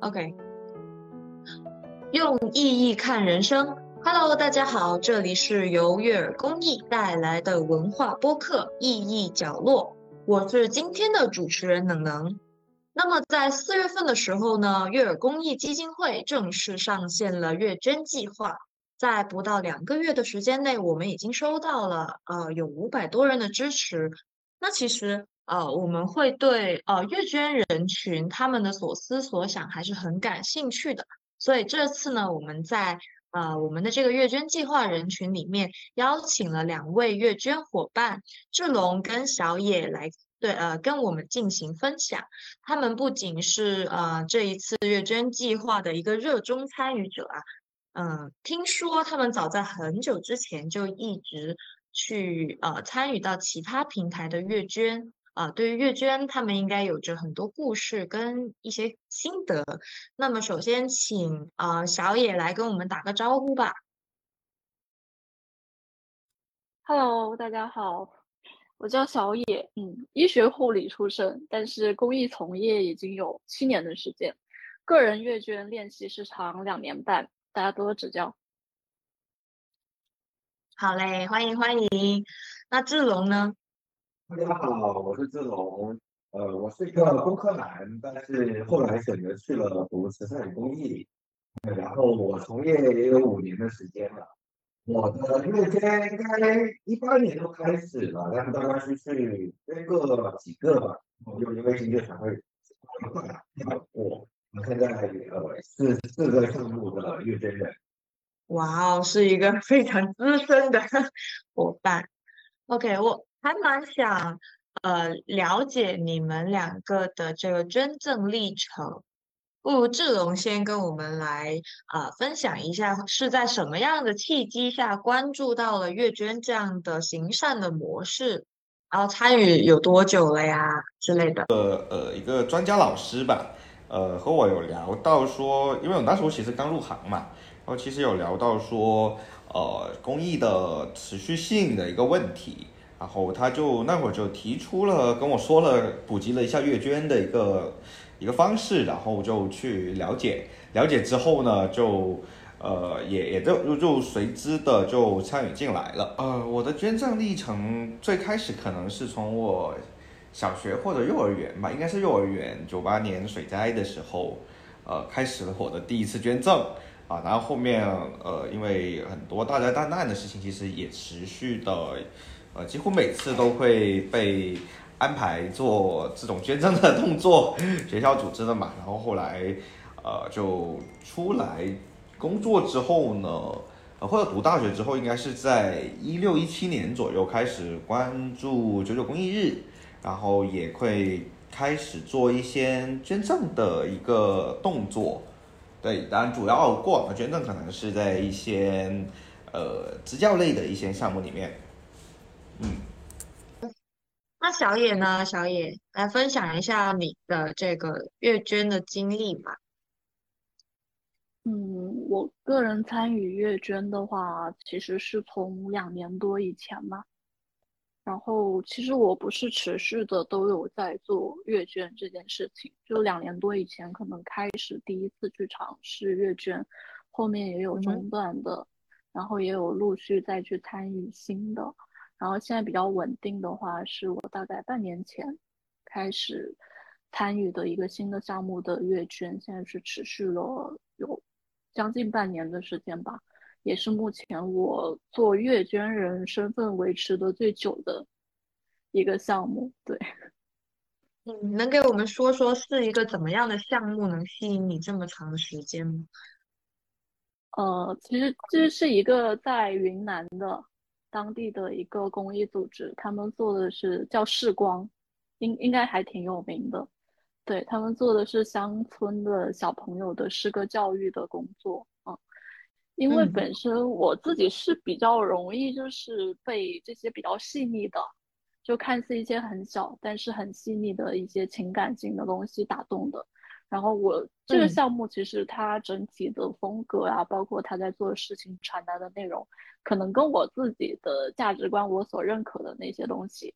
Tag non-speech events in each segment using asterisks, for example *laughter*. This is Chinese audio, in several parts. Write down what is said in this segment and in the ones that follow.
OK，用意义看人生。Hello，大家好，这里是由悦耳公益带来的文化播客《意义角落》，我是今天的主持人能能。那么在四月份的时候呢，悦耳公益基金会正式上线了月捐计划。在不到两个月的时间内，我们已经收到了呃有五百多人的支持。那其实呃我们会对呃月捐人群他们的所思所想还是很感兴趣的。所以这次呢，我们在呃我们的这个月捐计划人群里面邀请了两位月捐伙伴志龙跟小野来对呃跟我们进行分享。他们不仅是呃这一次月捐计划的一个热衷参与者啊。嗯，听说他们早在很久之前就一直去呃参与到其他平台的月捐啊，对于月捐，他们应该有着很多故事跟一些心得。那么，首先请啊小野来跟我们打个招呼吧。Hello，大家好，我叫小野，嗯，医学护理出身，但是公益从业已经有七年的时间，个人月捐练习时长两年半。大家多多指教。好嘞，欢迎欢迎。那志龙呢？大家好，我是志龙。呃，我是一个工科男，但是后来选择去了读慈善公益。然后我从业也有五年的时间了。我的月捐应该一八年就开始了，但是大概是去捐个几个吧。我就因为经济才会我。我现在呃四四个项目的月捐人，哇哦，是一个非常资深的 *laughs* 伙伴。OK，我还蛮想呃了解你们两个的这个捐赠历程。不如志龙先跟我们来啊分享一下，是在什么样的契机下关注到了月捐这样的行善的模式，然后参与有多久了呀之类的。呃呃，一个专家老师吧。呃，和我有聊到说，因为我那时候其实刚入行嘛，然后其实有聊到说，呃，公益的持续性的一个问题，然后他就那会儿就提出了跟我说了，普及了一下月捐的一个一个方式，然后就去了解，了解之后呢，就呃也也就就随之的就参与进来了。呃，我的捐赠历程最开始可能是从我。小学或者幼儿园吧，应该是幼儿园。九八年水灾的时候，呃，开始了我的第一次捐赠啊。然后后面，呃，因为很多大灾大难的事情，其实也持续的，呃，几乎每次都会被安排做这种捐赠的动作，*laughs* 学校组织的嘛。然后后来，呃，就出来工作之后呢，呃或者读大学之后，应该是在一六一七年左右开始关注九九公益日。然后也会开始做一些捐赠的一个动作，对，当然主要过往的捐赠可能是在一些呃支教类的一些项目里面，嗯。那小野呢？小野来分享一下你的这个阅捐的经历吧。嗯，我个人参与阅捐的话，其实是从两年多以前嘛。然后其实我不是持续的都有在做阅卷这件事情，就两年多以前可能开始第一次去尝试阅卷，后面也有中断的，然后也有陆续再去参与新的，然后现在比较稳定的话是我大概半年前开始参与的一个新的项目的月捐，现在是持续了有将近半年的时间吧。也是目前我做月捐人身份维持的最久的一个项目。对，嗯，能给我们说说是一个怎么样的项目，能吸引你这么长的时间吗？呃，其实这是一个在云南的当地的一个公益组织，他们做的是叫视光，应应该还挺有名的。对他们做的是乡村的小朋友的诗歌教育的工作。因为本身我自己是比较容易，就是被这些比较细腻的，就看似一些很小，但是很细腻的一些情感性的东西打动的。然后我这个项目其实它整体的风格啊，包括他在做的事情传达的内容，可能跟我自己的价值观、我所认可的那些东西，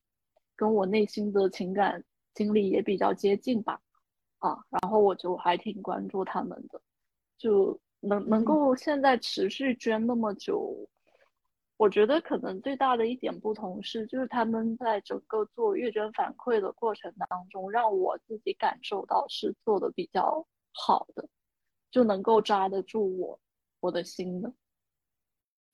跟我内心的情感经历也比较接近吧，啊，然后我就还挺关注他们的，就能能够现在持续捐那么久。我觉得可能最大的一点不同是，就是他们在整个做阅卷反馈的过程当中，让我自己感受到是做的比较好的，就能够抓得住我我的心的。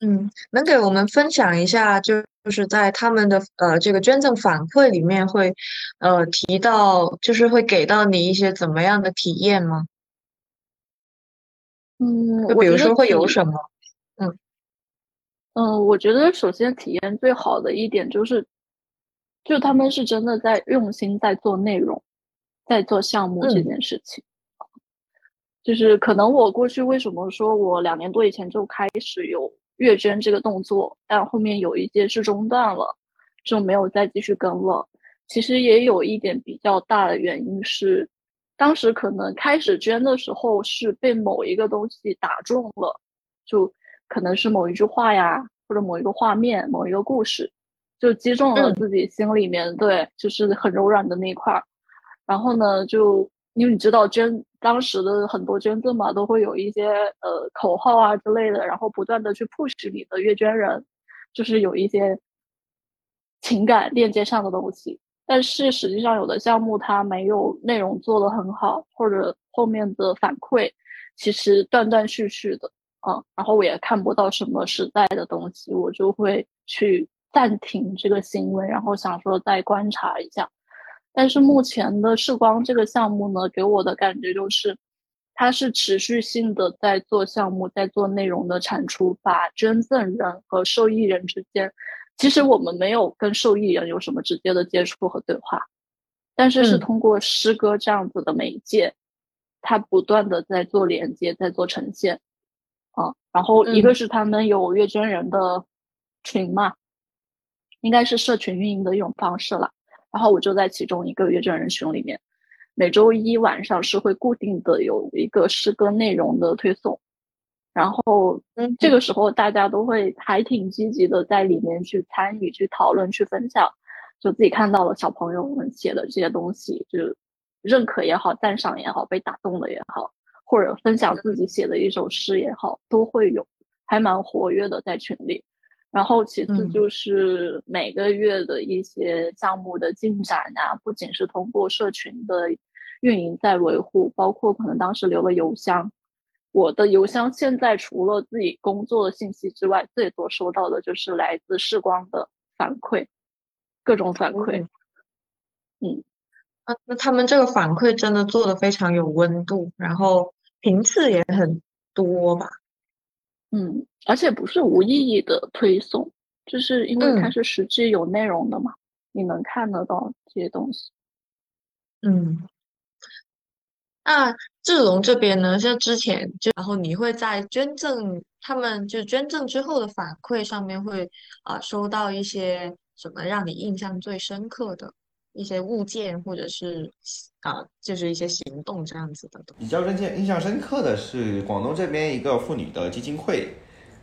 嗯，能给我们分享一下，就就是在他们的呃这个捐赠反馈里面会呃提到，就是会给到你一些怎么样的体验吗？嗯，就比如说会有什么？嗯。嗯，我觉得首先体验最好的一点就是，就他们是真的在用心在做内容，在做项目这件事情。就是可能我过去为什么说我两年多以前就开始有月捐这个动作，但后面有一些是中断了，就没有再继续跟了。其实也有一点比较大的原因是，当时可能开始捐的时候是被某一个东西打中了，就。可能是某一句话呀，或者某一个画面、某一个故事，就击中了自己心里面对，就是很柔软的那一块儿。然后呢，就因为你知道捐当时的很多捐赠嘛，都会有一些呃口号啊之类的，然后不断的去 push 你的阅捐人，就是有一些情感链接上的东西。但是实际上，有的项目它没有内容做得很好，或者后面的反馈其实断断续续的。嗯，然后我也看不到什么实在的东西，我就会去暂停这个行为，然后想说再观察一下。但是目前的视光这个项目呢，给我的感觉就是，它是持续性的在做项目，在做内容的产出，把捐赠人和受益人之间，其实我们没有跟受益人有什么直接的接触和对话，但是是通过诗歌这样子的媒介，它不断的在做连接，在做呈现。啊，然后一个是他们有阅捐人的群嘛，应该是社群运营的一种方式了。然后我就在其中一个阅捐人群里面，每周一晚上是会固定的有一个诗歌内容的推送，然后嗯这个时候大家都会还挺积极的在里面去参与、去讨论、去分享，就自己看到了小朋友们写的这些东西，就认可也好、赞赏也好、被打动的也好。或者分享自己写的一首诗也好，都会有，还蛮活跃的在群里。然后其次就是每个月的一些项目的进展啊，不仅是通过社群的运营在维护，包括可能当时留了邮箱。我的邮箱现在除了自己工作的信息之外，最多收到的就是来自视光的反馈，各种反馈。嗯。那那他们这个反馈真的做的非常有温度，然后频次也很多吧？嗯，而且不是无意义的推送，就是因为它是实际有内容的嘛，你能看得到这些东西。嗯，那志龙这边呢？像之前就然后你会在捐赠他们就捐赠之后的反馈上面会啊收到一些什么让你印象最深刻的？一些物件，或者是啊，就是一些行动这样子的。比较印象印象深刻的是广东这边一个妇女的基金会，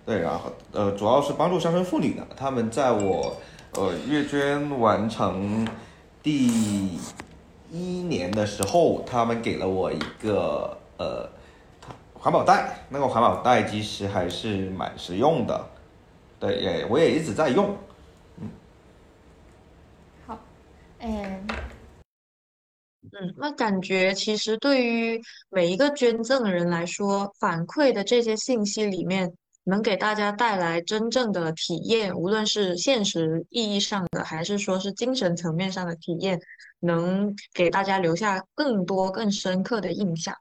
对，然后呃，主要是帮助乡村妇女的。他们在我呃阅捐完成第一年的时候，他们给了我一个呃环保袋，那个环保袋其实还是蛮实用的，对，也我也一直在用。嗯，嗯，那感觉其实对于每一个捐赠人来说，反馈的这些信息里面，能给大家带来真正的体验，无论是现实意义上的，还是说是精神层面上的体验，能给大家留下更多更深刻的印象。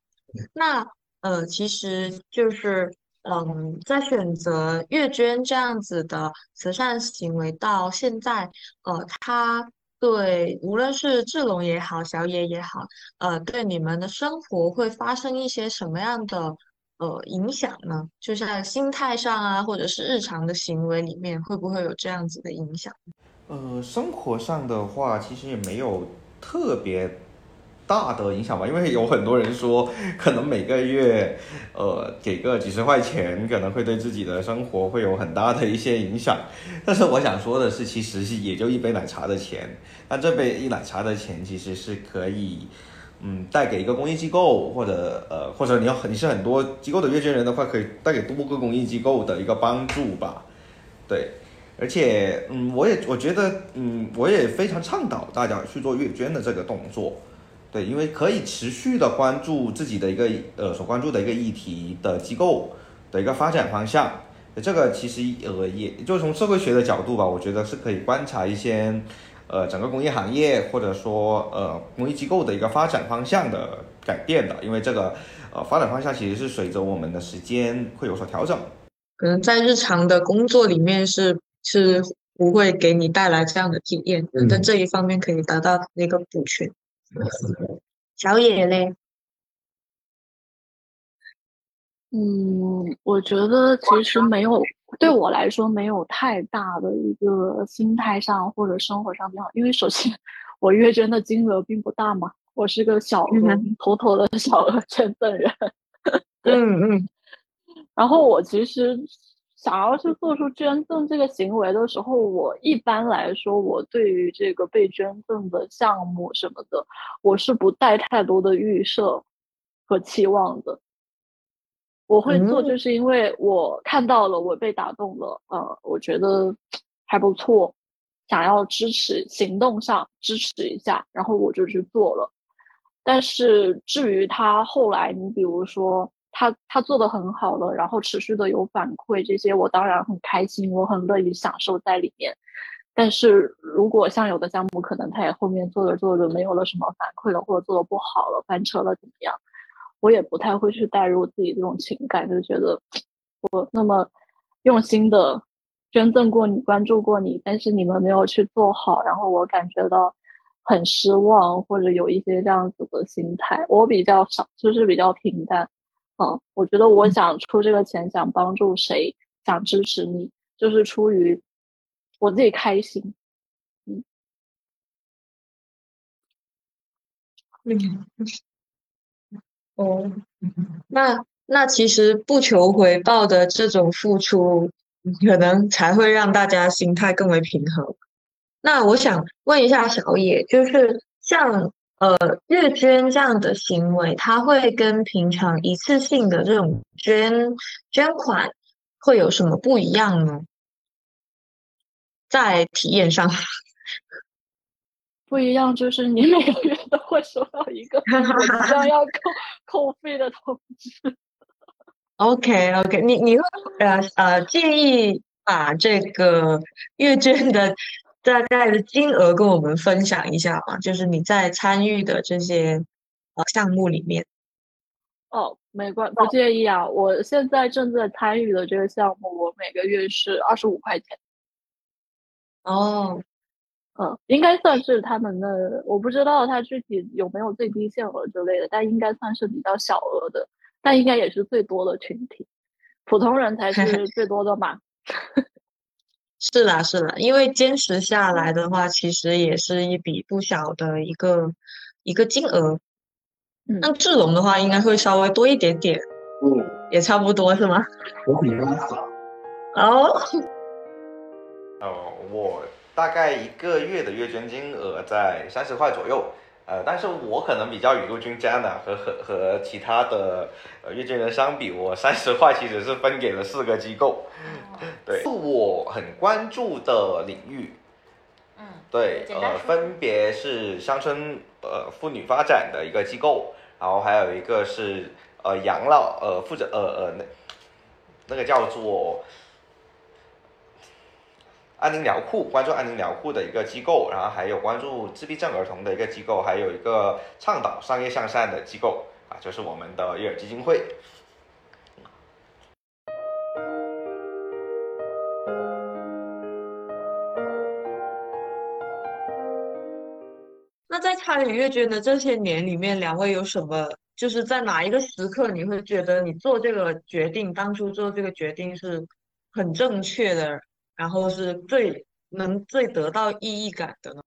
那呃，其实就是嗯，在选择月捐这样子的慈善行为到现在，呃，他。对，无论是志龙也好，小野也好，呃，对你们的生活会发生一些什么样的呃影响呢？就像心态上啊，或者是日常的行为里面，会不会有这样子的影响？呃，生活上的话，其实也没有特别大的影响吧，因为有很多人说，可能每个月，呃，给个几十块钱，可能会对自己的生活会有很大的一些影响。但是我想说的是，其实是也就一杯奶茶的钱，但这杯一奶茶的钱其实是可以，嗯，带给一个公益机构，或者呃，或者你要你是很多机构的阅捐人的话，可以带给多个公益机构的一个帮助吧，对。而且，嗯，我也我觉得，嗯，我也非常倡导大家去做阅捐的这个动作，对，因为可以持续的关注自己的一个呃所关注的一个议题的机构的一个发展方向。这个其实呃也就从社会学的角度吧，我觉得是可以观察一些呃整个工业行业或者说呃公益机构的一个发展方向的改变的，因为这个呃发展方向其实是随着我们的时间会有所调整。可能在日常的工作里面是。是不会给你带来这样的体验，在这一方面可以达到那个补全。小野嘞，嗯，我觉得其实没有对我来说没有太大的一个心态上或者生活上变化，因为首先我月捐的金额并不大嘛，我是个小额妥妥的小额捐赠人。*laughs* 嗯嗯，然后我其实。想要去做出捐赠这个行为的时候，我一般来说，我对于这个被捐赠的项目什么的，我是不带太多的预设和期望的。我会做，就是因为我看到了，我被打动了，呃，我觉得还不错，想要支持，行动上支持一下，然后我就去做了。但是至于他后来，你比如说。他他做的很好了，然后持续的有反馈，这些我当然很开心，我很乐意享受在里面。但是如果像有的项目，可能他也后面做着做着没有了什么反馈了，或者做的不好了，翻车了怎么样，我也不太会去带入自己这种情感，就觉得我那么用心的捐赠过你，关注过你，但是你们没有去做好，然后我感觉到很失望，或者有一些这样子的心态，我比较少，就是比较平淡。嗯，我觉得我想出这个钱，想帮助谁，想支持你，就是出于我自己开心。嗯，*laughs* 哦，那那其实不求回报的这种付出，可能才会让大家心态更为平衡。那我想问一下小野，就是像。呃，月捐这样的行为，它会跟平常一次性的这种捐捐款会有什么不一样呢？在体验上，*laughs* 不一样就是你每个月都会收到一个 *laughs* 即将要扣扣费的通知。OK OK，你你会呃呃建议把这个月捐的。大概的金额跟我们分享一下嘛，就是你在参与的这些呃项目里面。哦，没关不介意啊。我现在正在参与的这个项目，我每个月是二十五块钱。哦，嗯，应该算是他们的，我不知道他具体有没有最低限额之类的，但应该算是比较小额的，但应该也是最多的群体，普通人才是 *laughs* 最多的嘛。是啦，是啦，因为坚持下来的话，其实也是一笔不小的一个一个金额。那志龙的话，应该会稍微多一点点。嗯，也差不多是吗？*laughs* 我比你少。哦。哦，我大概一个月的月捐金额在三十块左右。呃，但是我可能比较雨露均沾的，和和和其他的呃阅卷人相比，我三十块其实是分给了四个机构，*laughs* 对，我很关注的领域，嗯，对，呃，分别是乡村呃妇女发展的一个机构，然后还有一个是呃养老呃负责呃呃那那个叫做。安宁疗护关注安宁疗护的一个机构，然后还有关注自闭症儿童的一个机构，还有一个倡导商业向善的机构啊，就是我们的悦尔基金会。那在参与阅捐的这些年里面，两位有什么？就是在哪一个时刻，你会觉得你做这个决定，当初做这个决定是很正确的？然后是最能最得到意义感的呢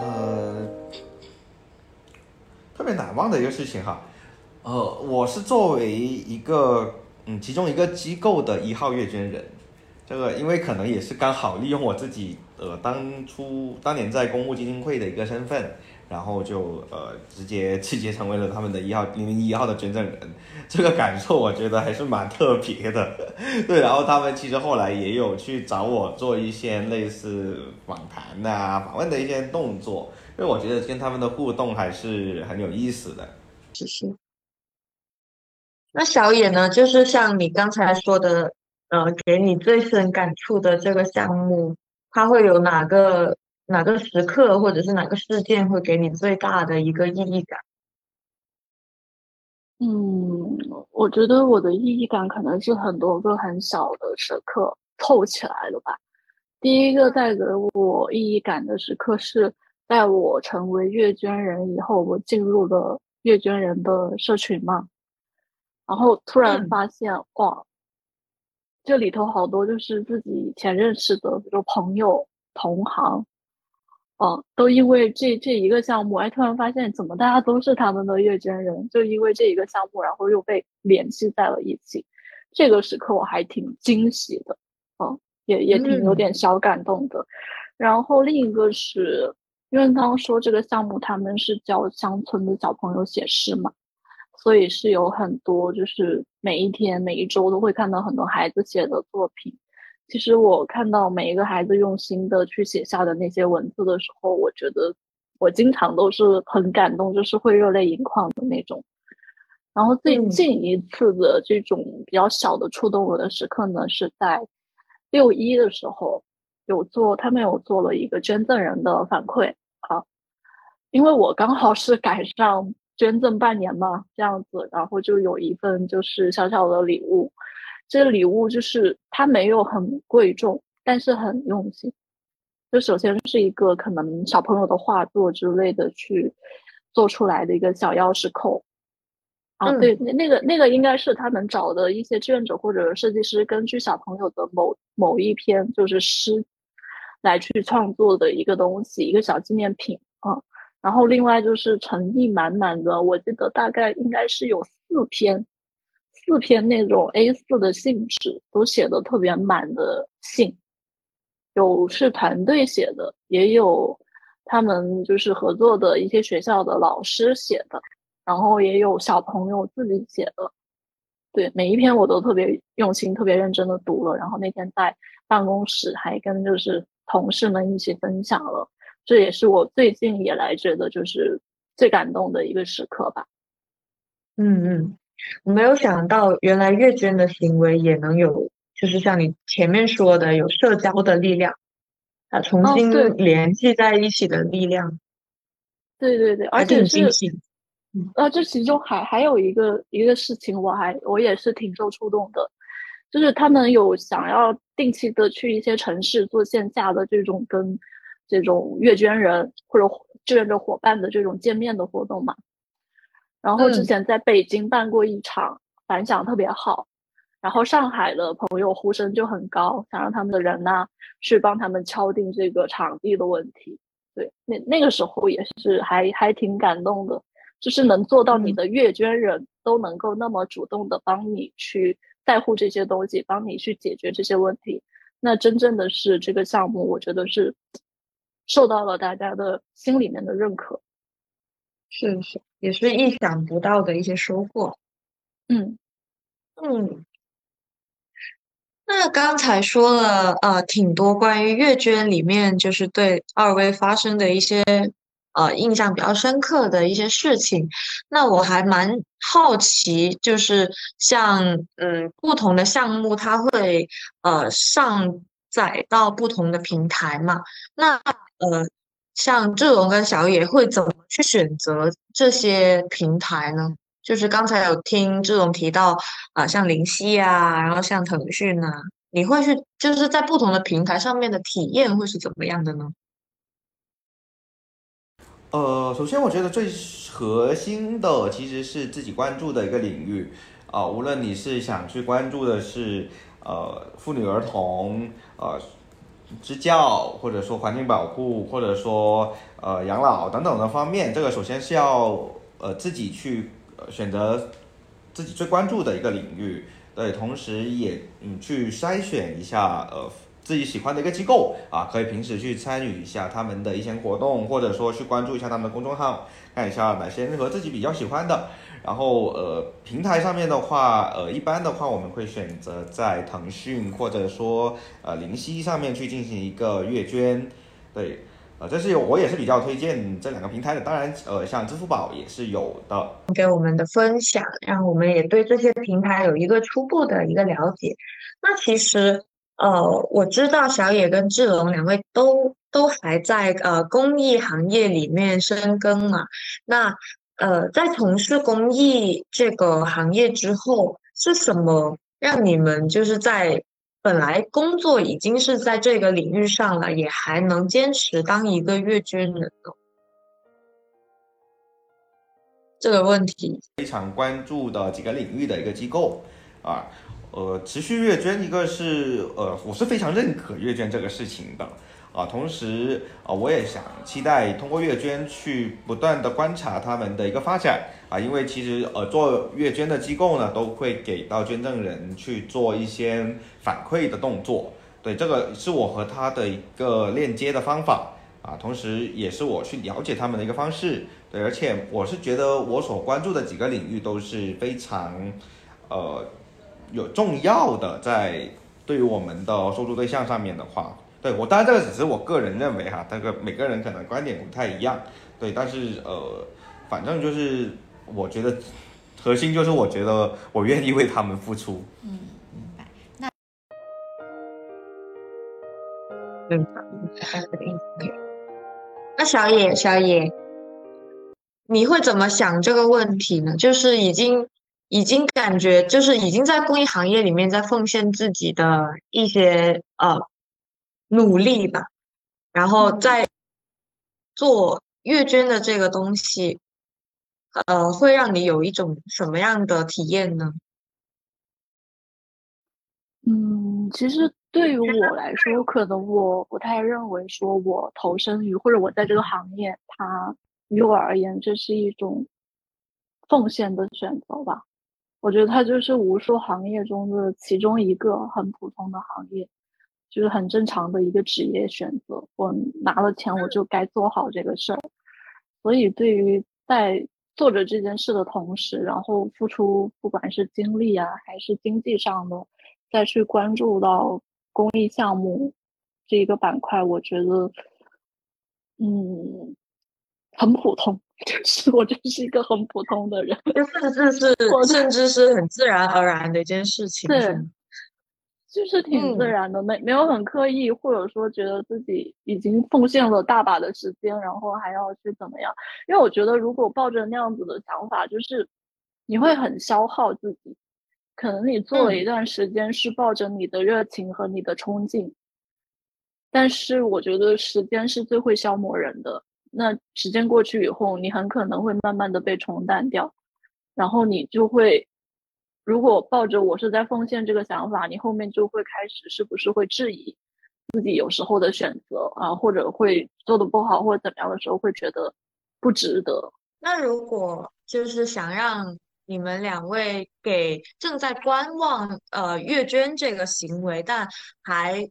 呃特别难忘的一个事情哈呃我是作为一个嗯其中一个机构的一号阅卷人这个因为可能也是刚好利用我自己呃当初当年在公募基金会的一个身份然后就呃直接 *laughs* 直接成为了他们的一号零零一号的捐赠人，这个感受我觉得还是蛮特别的。*laughs* 对，然后他们其实后来也有去找我做一些类似访谈啊、访问的一些动作，因为我觉得跟他们的互动还是很有意思的。谢谢。那小野呢？就是像你刚才说的，呃，给你最深感触的这个项目，它会有哪个？哪个时刻或者是哪个事件会给你最大的一个意义感？嗯，我觉得我的意义感可能是很多个很小的时刻凑起来的吧。第一个带给我意义感的时刻是在我成为阅卷人以后，我进入了阅卷人的社群嘛，然后突然发现哇，这里头好多就是自己以前认识的，比如朋友、同行。哦，都因为这这一个项目，哎，突然发现怎么大家都是他们的阅卷人，就因为这一个项目，然后又被联系在了一起。这个时刻我还挺惊喜的，嗯，也也挺有点小感动的。然后另一个是，因为刚刚说这个项目他们是教乡村的小朋友写诗嘛，所以是有很多就是每一天每一周都会看到很多孩子写的作品。其实我看到每一个孩子用心的去写下的那些文字的时候，我觉得我经常都是很感动，就是会热泪盈眶的那种。然后最近一次的这种比较小的触动我的时刻呢，是在六一的时候有做，他们有做了一个捐赠人的反馈啊，因为我刚好是赶上捐赠半年嘛，这样子，然后就有一份就是小小的礼物。这个礼物就是它没有很贵重，但是很用心。就首先是一个可能小朋友的画作之类的去做出来的一个小钥匙扣。啊，对，那那个那个应该是他们找的一些志愿者或者设计师，根据小朋友的某某一篇就是诗来去创作的一个东西，一个小纪念品啊。然后另外就是诚意满满的，我记得大概应该是有四篇。四篇那种 A 四的信纸，都写的特别满的信，有是团队写的，也有他们就是合作的一些学校的老师写的，然后也有小朋友自己写的。对，每一篇我都特别用心、特别认真的读了。然后那天在办公室还跟就是同事们一起分享了，这也是我最近以来觉得就是最感动的一个时刻吧。嗯嗯。我没有想到，原来阅捐的行为也能有，就是像你前面说的，有社交的力量，啊，重新联系在一起的力量。对对对，而且是，啊，这其中还还有一个一个事情，我还我也是挺受触动的，就是他们有想要定期的去一些城市做线下的这种跟这种阅捐人或者志愿者伙伴的这种见面的活动嘛。然后之前在北京办过一场，反响特别好，然后上海的朋友呼声就很高，想让他们的人呢去帮他们敲定这个场地的问题。对，那那个时候也是还还挺感动的，就是能做到你的阅捐人都能够那么主动的帮你去在乎这些东西，帮你去解决这些问题，那真正的是这个项目，我觉得是 *tsk* 受到了大家的心里面的认可。是是，也是意想不到的一些收获。嗯嗯，那刚才说了呃挺多关于阅卷里面就是对二位发生的一些呃印象比较深刻的一些事情。那我还蛮好奇，就是像嗯不同的项目，它会呃上载到不同的平台嘛？那呃。像志荣跟小野会怎么去选择这些平台呢？就是刚才有听志荣提到啊，像灵犀啊，然后像腾讯啊，你会去就是在不同的平台上面的体验会是怎么样的呢？呃，首先我觉得最核心的其实是自己关注的一个领域啊，无论你是想去关注的是呃妇女儿童呃。支教，或者说环境保护，或者说呃养老等等的方面，这个首先是要呃自己去选择自己最关注的一个领域，对，同时也嗯去筛选一下呃自己喜欢的一个机构啊，可以平时去参与一下他们的一些活动，或者说去关注一下他们的公众号，看一下哪些和自己比较喜欢的。然后呃平台上面的话，呃一般的话我们会选择在腾讯或者说呃灵犀上面去进行一个月捐，对。呃，这是，我也是比较推荐这两个平台的。当然，呃，像支付宝也是有的。给我们的分享，让我们也对这些平台有一个初步的一个了解。那其实，呃，我知道小野跟志龙两位都都还在呃公益行业里面深耕嘛。那呃，在从事公益这个行业之后，是什么让你们就是在？本来工作已经是在这个领域上了，也还能坚持当一个月捐人呢？这个问题非常关注的几个领域的一个机构啊，呃，持续阅捐，一个是呃，我是非常认可阅捐这个事情的。啊，同时啊，我也想期待通过阅捐去不断的观察他们的一个发展啊，因为其实呃做阅捐的机构呢，都会给到捐赠人去做一些反馈的动作，对，这个是我和他的一个链接的方法啊，同时也是我去了解他们的一个方式，对，而且我是觉得我所关注的几个领域都是非常呃有重要的，在对于我们的收助对象上面的话。对我当然这个只是我个人认为哈，这个每个人可能观点不太一样，对，但是呃，反正就是我觉得核心就是我觉得我愿意为他们付出。嗯，明白。那嗯，那小野小野，你会怎么想这个问题呢？就是已经已经感觉就是已经在公益行业里面在奉献自己的一些呃。努力吧，然后在做月捐的这个东西，呃，会让你有一种什么样的体验呢？嗯，其实对于我来说，可能我不太认为说我投身于或者我在这个行业，它于我而言这是一种奉献的选择吧。我觉得它就是无数行业中的其中一个很普通的行业。就是很正常的一个职业选择，我拿了钱我就该做好这个事儿，所以对于在做着这件事的同时，然后付出不管是精力啊还是经济上的，再去关注到公益项目这一个板块，我觉得，嗯，很普通，就是我就是一个很普通的人，甚 *laughs* 至是甚至是很自然而然的一件事情，对。就是挺自然的，没没有很刻意，或者说觉得自己已经奉献了大把的时间，然后还要去怎么样？因为我觉得，如果抱着那样子的想法，就是你会很消耗自己。可能你做了一段时间是抱着你的热情和你的冲劲，但是我觉得时间是最会消磨人的。那时间过去以后，你很可能会慢慢的被冲淡掉，然后你就会。如果抱着我是在奉献这个想法，你后面就会开始是不是会质疑自己有时候的选择啊，或者会做的不好或者怎么样的时候，会觉得不值得。那如果就是想让你们两位给正在观望呃月捐这个行为，但还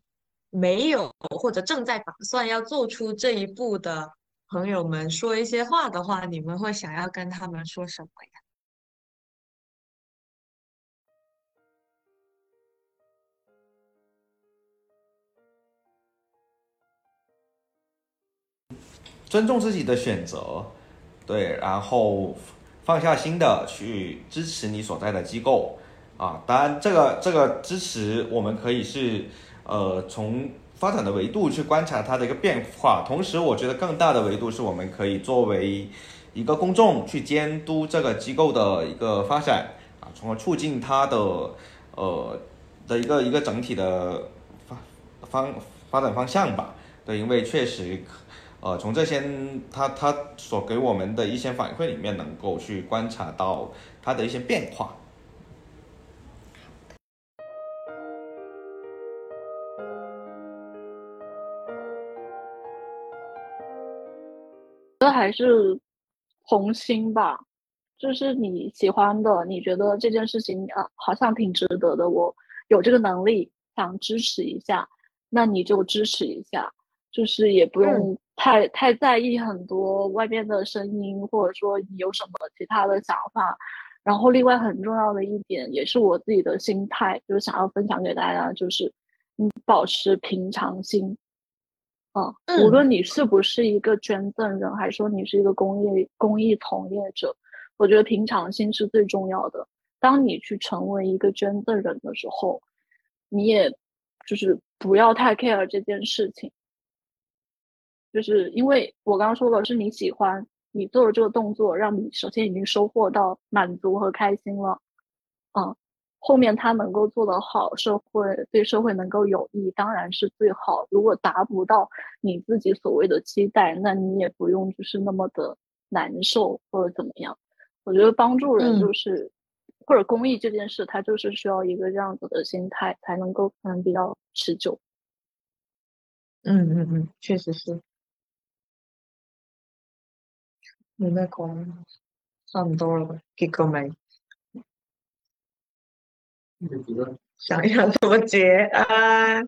没有或者正在打算要做出这一步的朋友们说一些话的话，你们会想要跟他们说什么呀？尊重自己的选择，对，然后放下心的去支持你所在的机构啊。当然，这个这个支持我们可以是呃从发展的维度去观察它的一个变化，同时我觉得更大的维度是我们可以作为一个公众去监督这个机构的一个发展啊，从而促进它的呃的一个一个整体的发方发展方向吧。对，因为确实。呃，从这些他他所给我们的一些反馈里面，能够去观察到他的一些变化。这还是红心吧，就是你喜欢的，你觉得这件事情啊好像挺值得的，我有这个能力想支持一下，那你就支持一下，就是也不用太太在意很多外面的声音，或者说你有什么其他的想法。然后另外很重要的一点，也是我自己的心态，就是想要分享给大家，就是你保持平常心。啊，无论你是不是一个捐赠人，还是说你是一个公益公益从业者，我觉得平常心是最重要的。当你去成为一个捐赠人的时候，你也就是不要太 care 这件事情，就是因为我刚刚说了，是你喜欢，你做了这个动作，让你首先已经收获到满足和开心了，嗯。后面他能够做得好，社会对社会能够有益，当然是最好。如果达不到你自己所谓的期待，那你也不用就是那么的难受或者怎么样。我觉得帮助人就是，或者公益这件事，它就是需要一个这样子的心态，才能够可能比较持久。嗯嗯嗯，确实是。你那讲差不多了，结果没。想要怎么结啊？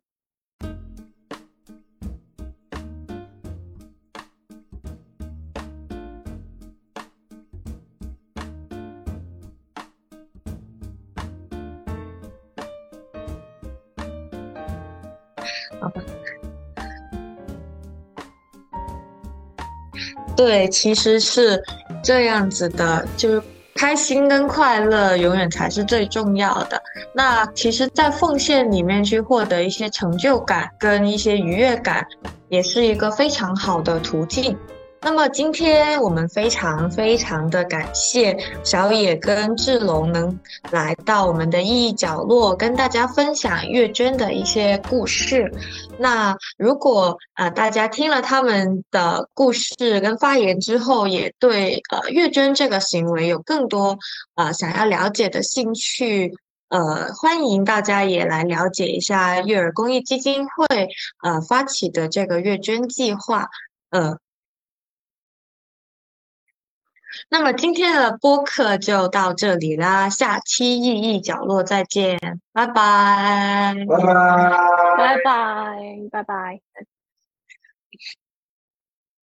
好吧。对，其实是这样子的，就是。开心跟快乐永远才是最重要的。那其实，在奉献里面去获得一些成就感跟一些愉悦感，也是一个非常好的途径。那么今天我们非常非常的感谢小野跟志龙能来到我们的意义角落，跟大家分享月娟的一些故事。那如果呃大家听了他们的故事跟发言之后，也对呃月娟这个行为有更多呃想要了解的兴趣，呃欢迎大家也来了解一下月儿公益基金会呃发起的这个月捐计划，呃。那么今天的播客就到这里啦，下期意义角落再见，拜拜，拜拜，拜拜，拜拜。